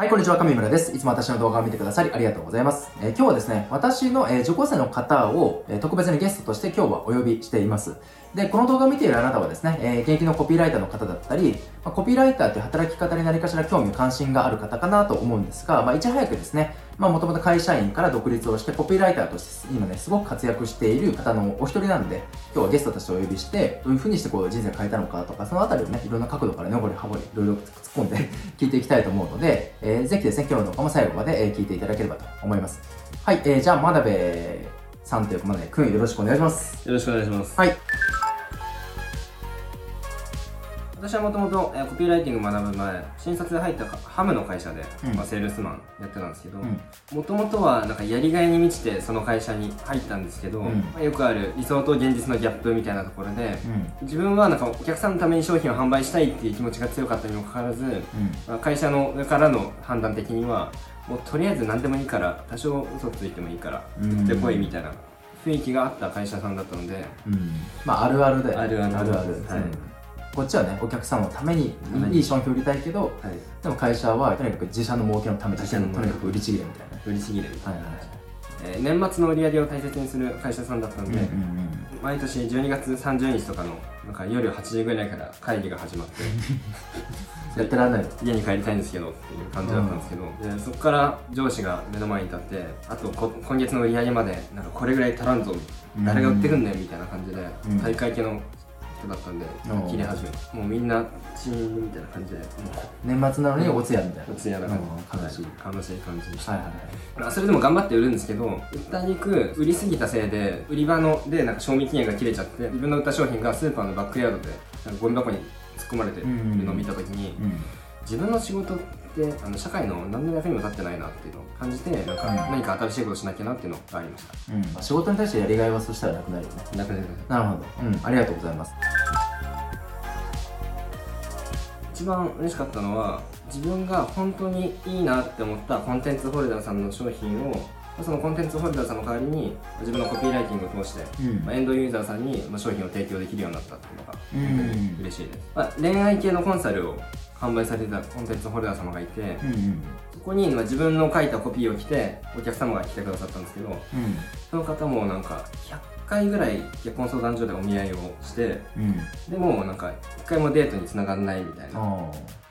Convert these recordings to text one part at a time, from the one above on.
はい、こんにちは、上村です。いつも私の動画を見てくださりありがとうございます。えー今日はですね、私の、えー受講生の方を、えー特別にゲストとして今日はお呼びしています。で、この動画を見ているあなたはですね、え現役のコピーライターの方だったり、まあコピーライターという働き方に何かしら興味関心がある方かなと思うんですが、まあ、いち早くですね、まあ、もともと会社員から独立をして、コピーライターとして今ね、すごく活躍している方のお一人なんで、今日はゲストとしてお呼びして、どういう風にしてこう人生変えたのかとか、そのあたりをね、いろんな角度からね、掘り葉掘り、いろいろ突っ込んで聞いていきたいと思うので、えーぜひですね、今日の動画も最後まで、えー聞いていただければと思います。はい、えーじゃあ、真鍋さんというか、真鍋くんよろしくお願いします。よろしくお願いします。はい。私はもともとコピーライティング学ぶ前、新卒で入ったハムの会社で、うんまあ、セールスマンやってたんですけどうん、もともとはなんかやりがいに満ちてその会社に入ったんですけど、うんまあよくある理想と現実のギャップみたいなところで、うん。自分はなんかお客さんのために商品を販売したいっていう気持ちが強かったにもかかわらず、うん。まあ会社の上からの判断的にはもうとりあえず何でもいいから多少嘘ついてもいいからうん売ってこいみたいな雰囲気があった会社さんだったので、うん。まあ、あるあるだよね。あるあるあるある。はいうんこっちはね、お客さんのためにいい商品を売りたいけど、はい、でも会社はとにかく自社の儲けのために、と自社の儲けにかく売りちぎれみたいな。売りすぎる。みたいな、えー年末の売り上げを大切にする会社さんだったので、うんうん毎年12月30日とかのなんか夜8時ぐらいから会議が始まって やってらんないよ。家に帰りたいんですけどっていう感じだったんですけど、でそこから上司が目の前に立ってあとこ今月の売り上げまでなんかこれぐらい足らんぞ。うん誰が売ってくんねんみたいな感じで、うん。大会系の人だったんでうん切り始めてもうみんなチーンみたいな感じでも年末なのにお通夜みたいな。う普通やな感じ、うん悲しいはい悲しい感じでしたはいはいまあそれでも頑張って売るんですけど売った肉売りすぎたせいで売り場のでなんか賞味期限が切れちゃって自分の売った商品がスーパーのバックヤードでなんかゴミ箱に突っ込まれてるのを見た時に、うん。自分の仕事ってあの社会の何の役にも立ってないなっていうのを感じてなんかうん何か新しいことをしなきゃなっていうのがありましたうん。まあ仕事に対してやりがいはそしたらなくなるよね。なくなりなるほど。うん。ありがとうございます。一番嬉しかったのは自分が本当にいいなって思ったコンテンツホルダーさんの商品をそのコンテンツホルダーさんの代わりに自分のコピーライティングを通してうんまあ、エンドユーザーさんにまあ商品を提供できるようになったっていうのがうん本当に嬉しいです、まあ、恋愛系のコンサルを販売されてたコンテンツホルダー様がいて、うんうん。そこにまあ自分の書いたコピーを着てお客様が来てくださったんですけどうん。その方もなんか100回ぐらい結婚相談所でお見合いをしてうん。でもなんか1回もデートにつながらないみたいなあ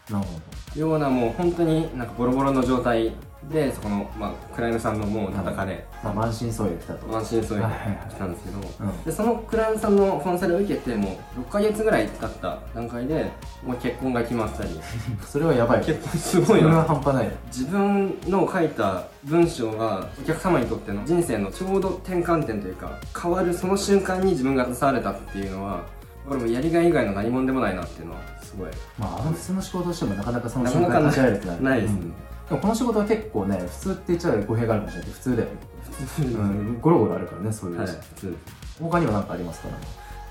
あ。なるほようなもう本当になんかボロボロの状態でそこの、まあ、クライアントさんのもう叩かれ、ど。まあ、満身創痍来たと。安心そういうはいはいはい来たんですけど、うん。でそのクライアントさんのコンサルを受けてもう6ヶ月ぐらい経った段階でもう結婚が決まったり それはやばい。結婚すごいそれはな半端ない。自分の書いた文章がお客様にとっての人生のちょうど転換点というか変わるその瞬間に自分が携われたっていうのはこれもやりがい以外の何者でもないなっていうのはすごいまあ、あの普通の仕事をしてもなかなかその瞬間に立ち会えるって。ないですねうん、でもこの仕事は結構ね、普通って言っちゃう語弊があるかもしれないけど、普通だよね。うん。ゴロゴロあるからね、そういう。はい普通他には何かありますか？ね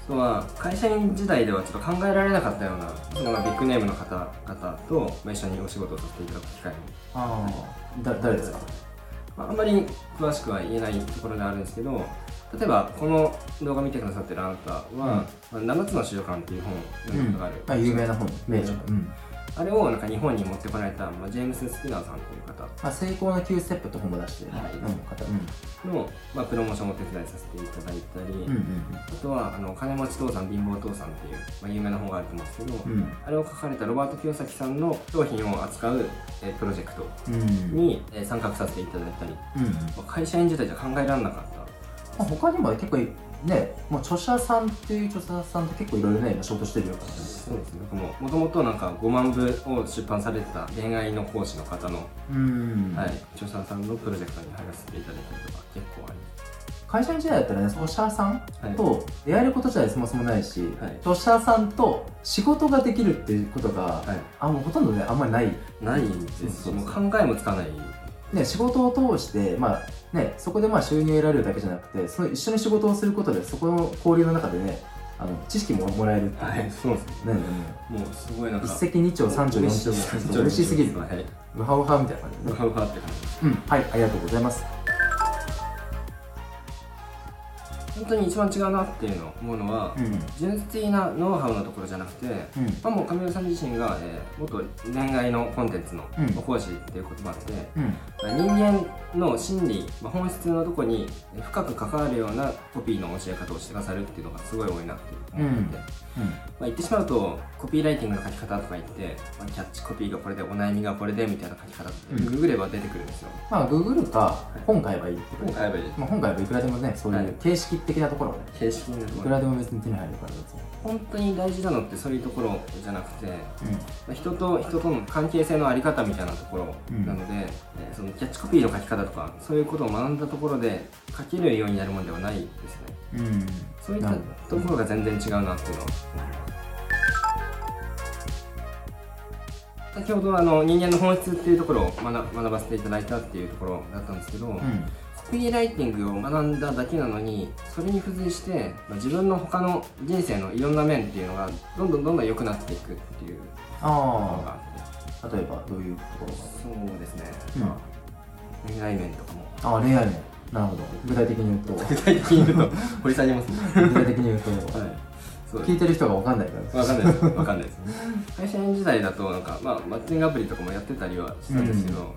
あとは会社員時代ではちょっと考えられなかったようなそのビッグネームの方々とまあ一緒にお仕事をさせていただく機会もああ。だ、誰ですか？まあ、あんまり詳しくは言えないところではあるんですけど例えばこの動画見てくださってるあなたは「まあ、7つの習慣」っていう本を読んだことがある、まあ、有名な本、名著。うん。あれをなんか日本に持ってこられた、まあ、ジェームス・スピナーさんという方まあ、成功の9ステップって本も出してる、はいうん、方。うん。の、まあ、プロモーションをお手伝いさせていただいたり、うんあとはあの金持ち父さん貧乏父さんっていう、まあ、有名な本があると思うんですけど、うんうん。あれを書かれたロバート清崎さんの商品を扱う、えープロジェクトうん。うん。に、えー参画させていただいたり、うん。まあ会社員時代じゃ考えられなかったまあ、他にも結構ね、もう著者さんっていう著者さんと結構いろいろね、今仕事してるよからね。そうですね。ももともとなんか5万部を出版されてた恋愛の講師の方の、うん。はい、著者さんのプロジェクトに入らせていただいたりとか結構あり会社員時代だったらね、著者さんます、はい、と出会えること自体そもそもないし、はい。著者さんと仕事ができるっていうことが、はい、あもうほとんどね、あんまりない。ないですしそうそう。もう考えもつかない。ね、仕事を通して、まあね、そこでまあ収入を得られるだけじゃなくて、その一緒に仕事をすることで、そこの交流の中でね、あの知識ももらえるっていうね。はいそうですねねねねもうすごいなんか一石二鳥三鳥四鳥嬉しすぎるはいウハウハみたいな感じでね。ウハウハって感じうん、はい、ありがとうございます。本当に一番違うなっていうのを思うのは、うん。純粋なノウハウのところじゃなくて、うん。まあ、もう上村さん自身が、えー、元恋愛のコンテンツのうん。講師っていうこともあって、うん人間の心理、まあ、本質のとこに深く関わるようなコピーの教え方をしてくださるっていうのがすごい多いなって思ってて、うん。まあ、言ってしまうとコピーライティングの書き方とか言って、まあ、キャッチコピーがこれでお悩みがこれでみたいな書き方ってうん。ググれば出てくるんですよ。まあググるか本買えばいい。ってこと今回はまあ本買えばいくらでもねそういう形式的なところはね。形式のといころ。くらでも別に手に入るから別に。本当に大事なのってそういうところじゃなくて、うん。まあ人と人との関係性のあり方みたいなところなので、えーそのキャッチコピーの書き方とかそういうことを学んだところで書けるようになるものではないですね。うんそういったところが全然違うなっていうのは。先ほどあの人間の本質っていうところを学学ばせていただいたっていうところだったんですけど、うんコピーライティングを学んだだけなのにそれに付随して、まあ、自分の他の人生のいろんな面っていうのがどんどんどんどん良くなっていくっていうのがああって。あ例えばどういうところがそうですね、うん。まあ恋愛面とかも。ああ恋愛面なるほど。具体的に言うと。具体的に言うと掘り下げます。ね具体的に言うと、はい。そう聞いてる人が分かんないから。わかんないです。わかんないです。会社員時代だと、なんか、まあ、マッチングアプリとかもやってたりはしたんですけど、なんか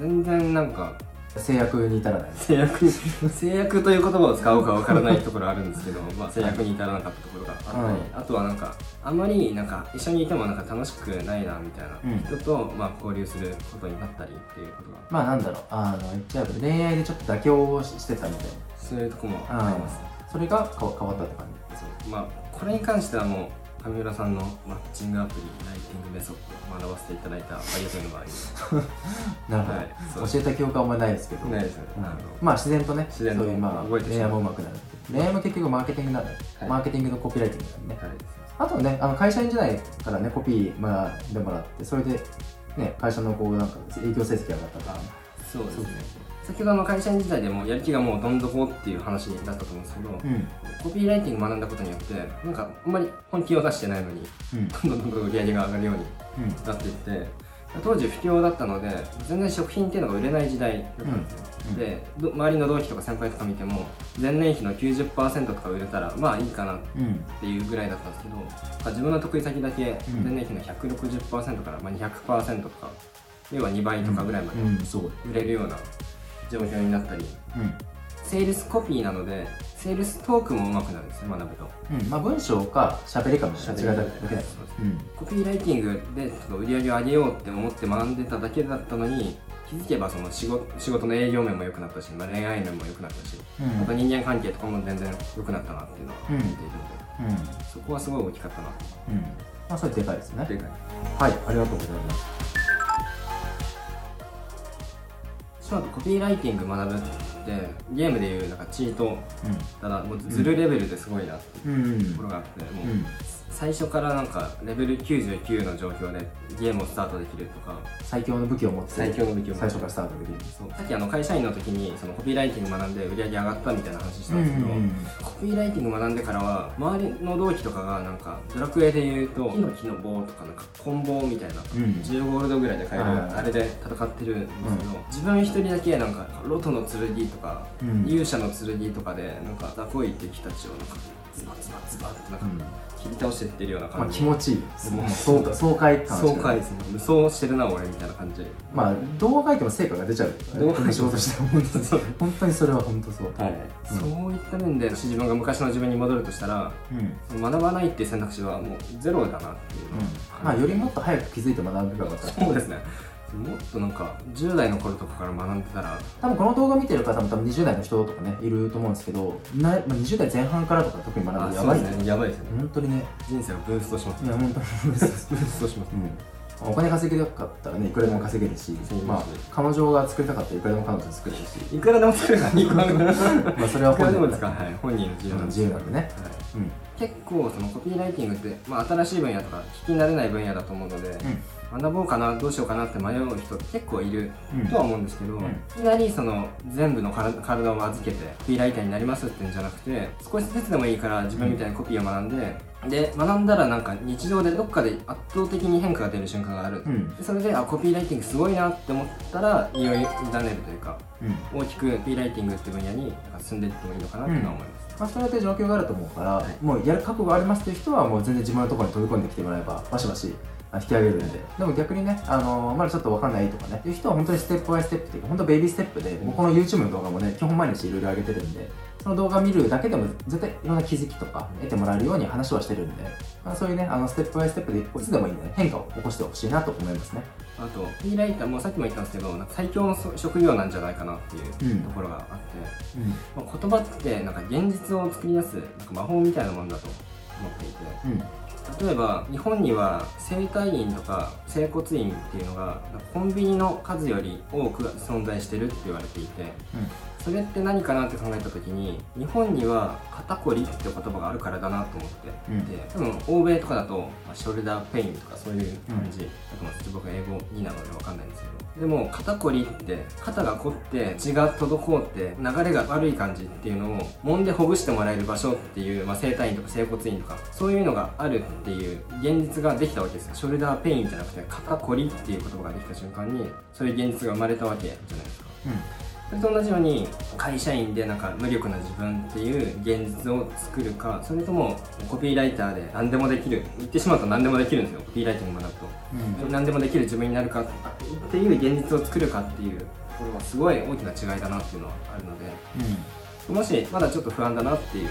全然なんか、制約に至らない。制約に、制約という言葉を使おうかわからないところあるんですけど、まあ、制約に至らなかったところがあったり、うんあとはなんか、あんまり、なんか、一緒にいてもなんか楽しくないな、みたいうん。な人と、まあ、交流することになったりっていうことが、まあなんだろう。あの言っちゃえば恋愛でちょっと妥協をしてたみたいそういうとこもなあります。それが変わったって感そう。まあ、これに関してはもう上村さんのマッチングアプリライティングメソッドを学ばせていただいたありがとうの場合にじなるほど、はいそう教えた記憶はあんまないですけど。ないですね。うんまあ自然とね自然とそういうまあ恋愛もう。まくなる恋愛も結局マーケティングなんで、はい。マーケティングのコピーライティングなんでね。はい。あとねあの会社員時代からねコピー学んでもらってそれでね会社のこうなんか営業成績上がったか。らそうですね先ほどの会社員時代でもやる気がもうどん底っていう話だったと思うんですけど、うん。コピーライティング学んだことによってなんかあんまり本気を出してないのにうん。どんどんどんどん売り上げが上がるようにうん。なっていって当時不況だったので全然食品っていうのが売れない時代だったんですよ、うん。でど周りの同期とか先輩とか見ても前年比の90%とか売れたらまあいいかなうんっていうぐらいだったんですけどまあ自分の得意先だけうん。前年比の160%からまあ200%とか要は2倍とかぐらいまで売れるような状況になったり。うんセールスコピーなのでセールストークも上手くなるんですよ学ぶと。うん。まあ文章か喋りかも違っただけだそうですう。ん。コピーライティングでちょっと売り上げを上げようって思って学んでただけだったのに気づけばその仕事仕事の営業面も良くなったし、まあ、恋愛面も良くなったし、うん。あと人間関係とかも全然良くなったなっていうのはうん。聞いているので、うん。そこはすごい大きかったなうん。まあそれでかいですね。と。でかい。はい、ありがとうございます。その後コピーライティング学ぶってゲームでいうなんかチートただもうズルレベルですごいなって。いうところがあって、もううん。最初からなんかレベル99の状況でゲームをスタートできるとか最強の武器を持って最強の武器を最初からスタートできる。そうさっきあの会社員の時にそのコピーライティング学んで売り上げ上がったみたいな話したんですけど、コピーライティング学んでからは周りの同期とかがなんかドラクエで言うとヒノキの棒とかなんかコンボみたいなうん。10ゴールドぐらいで買えるはいあれで戦ってるんですけど、自分一人だけなんかロトの剣とか、うん勇者の剣とかでなんか雑魚い敵たちをなんかズバズバズバってなんかうん切り倒してってるようなまあ感じ、気持ちいい。もう爽快爽快感爽快ですね無双してるな俺みたいな感じまあ動画書いても成果が出ちゃう。動画仕事しても本当にそう 本当にそれは本当そう。はい、そういった面でもし自分が昔の自分に戻るとしたらうん。うん。学ばないっていう選択肢はもうゼロだなっていうのをまあよりもっと早く気づいて学んでたかったら。そうですねもっとなんか10代の頃とかから学んでたら多分この動画見てる方も多分20代の人とかねいると思うんですけどな、まあ、20代前半からとか特に学ぶとやばいですね。やばいですよね。本当にね。人生をブーストしますいや本当にブーストします。うん、お金稼ぎたかったらねいくらでも稼げるし、まあ、彼女が作りたかったらいくらでも彼女作れる。し、いくらでも作るなまあ、それは本人ですかはい本人の自由なん自由なんでね、はい。うん。結構そのコピーライティングって、まあ、新しい分野とか聞き慣れない分野だと思うので、学ぼうかなどうしようかなって迷う人って結構いるうんとは思うんですけど、んいきなりその全部の体体を預けてコピーライターになりますってん。じゃなくて少しずつでもいいから自分みたいにコピーを学んで、で学んだらなんか日常でどっかで圧倒的に変化が出る瞬間がある、うん。でそれであコピーライティングすごいなって思ったらいよいよ委ねるというかうん。大きくコピーライティングって分野に進んでいってもいいのかなって思います、まあ、それで状況があると思うから、はい。もうやる覚悟がありますという人はもう全然自分のところに飛び込んできてもらえばバシバシあ引き上げるんで。でも逆にね、あのーまだちょっと分かんないとかねいう人は本当にステップバイステップっていうか本当ベイビーステップで僕この YouTube の動画もね基本毎日いろいろ上げてるんでその動画見るだけでも絶対いろんな気づきとか得てもらえるように話はしてるんで、まあ、そういうねあのステップバイステップでいつでもいいんでね変化を起こしてほしいなと思いますね。あとフリーライターもさっきも言ったんですけどなんか最強の職業なんじゃないかなっていううん。ところがあって、うん。まあ、言葉ってなんか現実を作り出すなんか魔法みたいなものだと思っていてうん。例えば日本には整体院とか整骨院っていうのがコンビニの数より多く存在してるって言われていてそれって何かなって考えた時に日本には肩こりって言葉があるからだなと思って。うん。いて、多分欧米とかだと、まあショルダーペインとかそういう感じ。だと思うんです僕は英語2なので分かんないんですけど。でも肩こりって肩が凝って血が滞って流れが悪い感じっていうのを揉んでほぐしてもらえる場所っていう、まあ、整体院とか整骨院とかそういうのがあるっていう現実ができたわけですよ。ショルダーペインじゃなくて肩こりっていう言葉ができた瞬間にそういう現実が生まれたわけじゃないですかそれと同じように会社員でなんか無力な自分っていう現実を作るかそれともコピーライターで何でもできる言ってしまうと何でもできるんですよコピーライティング学ぶと。うん。何でもできる自分になるかっていう現実を作るかっていうところはすごい大きな違いだなっていうのはあるので。うん。もしまだちょっと不安だなっていう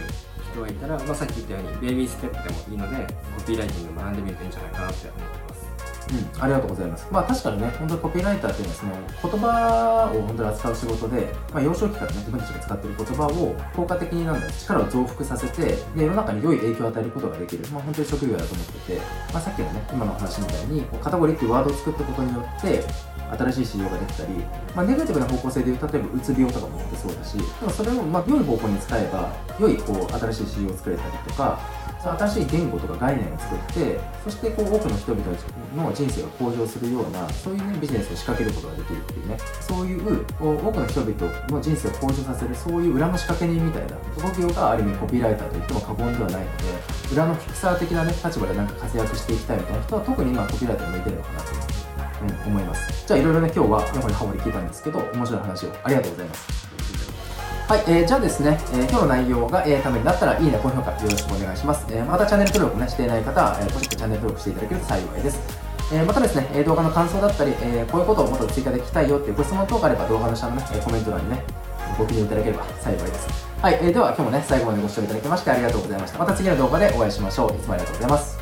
人がいたら、まあ、さっき言ったようにベイビーステップでもいいのでコピーライティング学んでみるといいんじゃないかなって思ってますうん、ありがとうございます。まあ確かにね、本当にコピーライターっていうのはその言葉を本当に扱う仕事で、まあ、幼少期からね、自分たちが使っている言葉を効果的になんだ力を増幅させて、で、世の中に良い影響を与えることができる、まあ本当に職業だと思ってて、まあさっきのね、今の話みたいに、こうカタゴリーっていうワードを作ったことによって、新しい市場ができたり、まあ、ネガティブな方向性でいう例えばうつ病とかもそうだしでもそれをまあ良い方向に使えば良いこう新しい市場を作れたりとか新しい言語とか概念を作ってそしてこう多くの人々の人生が向上するようなそういう、ね、ビジネスを仕掛けることができるっていうねそういう多くの人々の人生を向上させるそういう裏の仕掛け人みたいな職業がある意味コピーライターと言っても過言ではないので裏のフィクサー的な、ね、立場でなんか活躍していきたいみたいな人は特に今コピーライターに向いてるのかなとうん、思います。じゃあいろいろね、今日はやっぱりハモリ聞いたんですけど、面白い話をありがとうございます。はい、えー、じゃあですね、えー今日の内容が、えーためになったら、いいね、高評価よろしくお願いします。えーまたチャンネル登録もね、していない方は、えー、ポチッとチャンネル登録していただけると幸いです。えーまたですね、動画の感想だったり、えーこういうことをもっと追加で聞きたいよっていうご質問等があれば、動画の下のね、コメント欄にね、ご記入いただければ幸いです。はい、えーでは今日もね、最後までご視聴いただきましてありがとうございました。また次の動画でお会いしましょう。いつもありがとうございます。